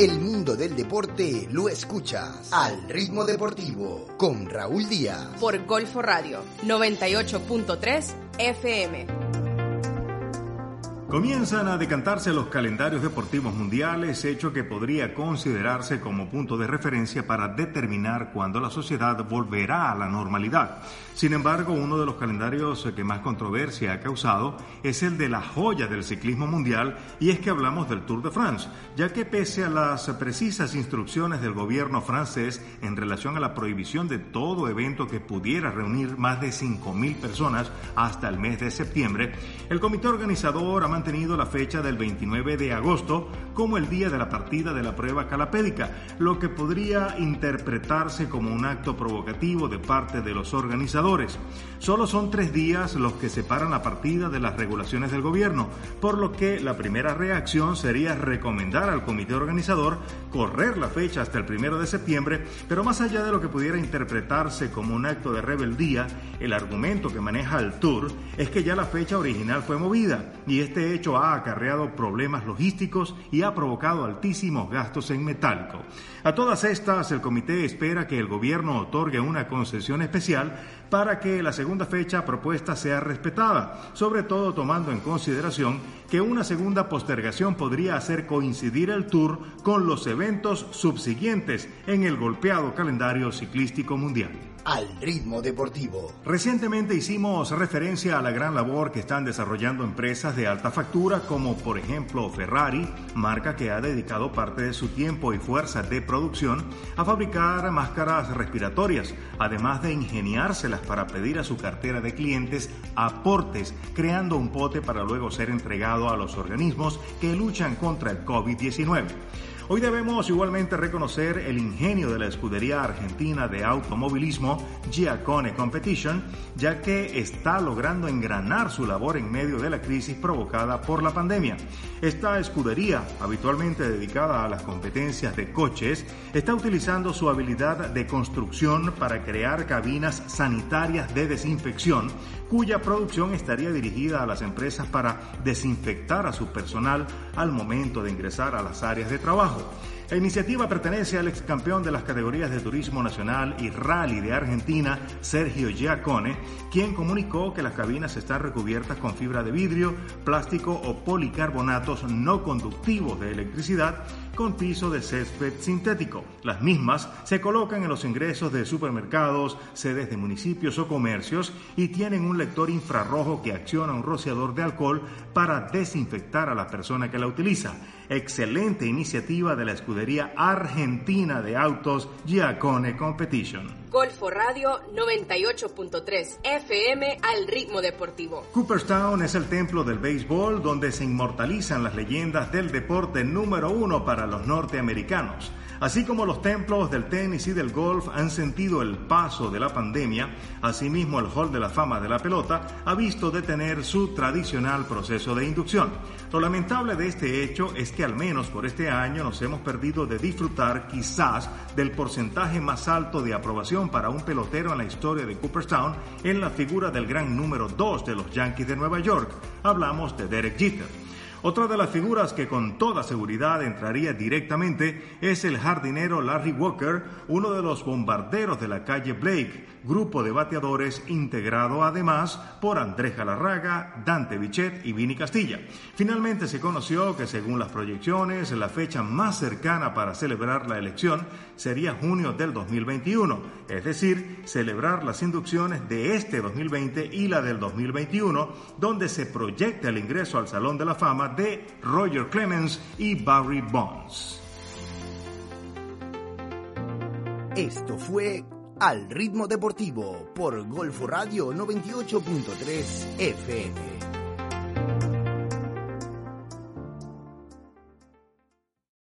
El mundo del deporte lo escuchas al ritmo deportivo con Raúl Díaz. Por Golfo Radio 98.3 FM. Comienzan a decantarse los calendarios deportivos mundiales, hecho que podría considerarse como punto de referencia para determinar cuándo la sociedad volverá a la normalidad. Sin embargo, uno de los calendarios que más controversia ha causado es el de la joya del ciclismo mundial y es que hablamos del Tour de France, ya que pese a las precisas instrucciones del gobierno francés en relación a la prohibición de todo evento que pudiera reunir más de 5.000 personas hasta el mes de septiembre, el comité organizador ha mantenido la fecha del 29 de agosto como el día de la partida de la prueba calapédica, lo que podría interpretarse como un acto provocativo de parte de los organizadores. Solo son tres días los que separan la partida de las regulaciones del gobierno, por lo que la primera reacción sería recomendar al comité organizador correr la fecha hasta el primero de septiembre, pero más allá de lo que pudiera interpretarse como un acto de rebeldía, el argumento que maneja el Tour es que ya la fecha original fue movida y este hecho ha acarreado problemas logísticos y provocado altísimos gastos en metálico. A todas estas, el comité espera que el gobierno otorgue una concesión especial para que la segunda fecha propuesta sea respetada, sobre todo tomando en consideración que una segunda postergación podría hacer coincidir el Tour con los eventos subsiguientes en el golpeado calendario ciclístico mundial al ritmo deportivo. Recientemente hicimos referencia a la gran labor que están desarrollando empresas de alta factura como por ejemplo Ferrari, marca que ha dedicado parte de su tiempo y fuerza de producción a fabricar máscaras respiratorias, además de ingeniárselas para pedir a su cartera de clientes aportes, creando un pote para luego ser entregado a los organismos que luchan contra el COVID-19. Hoy debemos igualmente reconocer el ingenio de la escudería argentina de automovilismo Giacone Competition, ya que está logrando engranar su labor en medio de la crisis provocada por la pandemia. Esta escudería, habitualmente dedicada a las competencias de coches, está utilizando su habilidad de construcción para crear cabinas sanitarias de desinfección, cuya producción estaría dirigida a las empresas para desinfectar a su personal al momento de ingresar a las áreas de trabajo. La iniciativa pertenece al ex campeón de las categorías de Turismo Nacional y Rally de Argentina, Sergio Giacone, quien comunicó que las cabinas están recubiertas con fibra de vidrio, plástico o policarbonatos no conductivos de electricidad con piso de césped sintético. Las mismas se colocan en los ingresos de supermercados, sedes de municipios o comercios y tienen un lector infrarrojo que acciona un rociador de alcohol para desinfectar a la persona que la utiliza. Excelente iniciativa de la escudería argentina de autos Giacone Competition. Golfo Radio 98.3 FM al ritmo deportivo. Cooperstown es el templo del béisbol donde se inmortalizan las leyendas del deporte número uno para los norteamericanos. Así como los templos del tenis y del golf han sentido el paso de la pandemia, asimismo el Hall de la Fama de la Pelota ha visto detener su tradicional proceso de inducción. Lo lamentable de este hecho es que al menos por este año nos hemos perdido de disfrutar quizás del porcentaje más alto de aprobación para un pelotero en la historia de Cooperstown en la figura del gran número 2 de los Yankees de Nueva York. Hablamos de Derek Jeter. Otra de las figuras que con toda seguridad entraría directamente es el jardinero Larry Walker, uno de los bombarderos de la calle Blake, grupo de bateadores integrado además por Andrés Galarraga, Dante Bichet y Vini Castilla. Finalmente se conoció que según las proyecciones, la fecha más cercana para celebrar la elección sería junio del 2021, es decir, celebrar las inducciones de este 2020 y la del 2021, donde se proyecta el ingreso al Salón de la Fama de Roger Clemens y Barry Bonds. Esto fue Al Ritmo Deportivo por Golfo Radio 98.3 FM.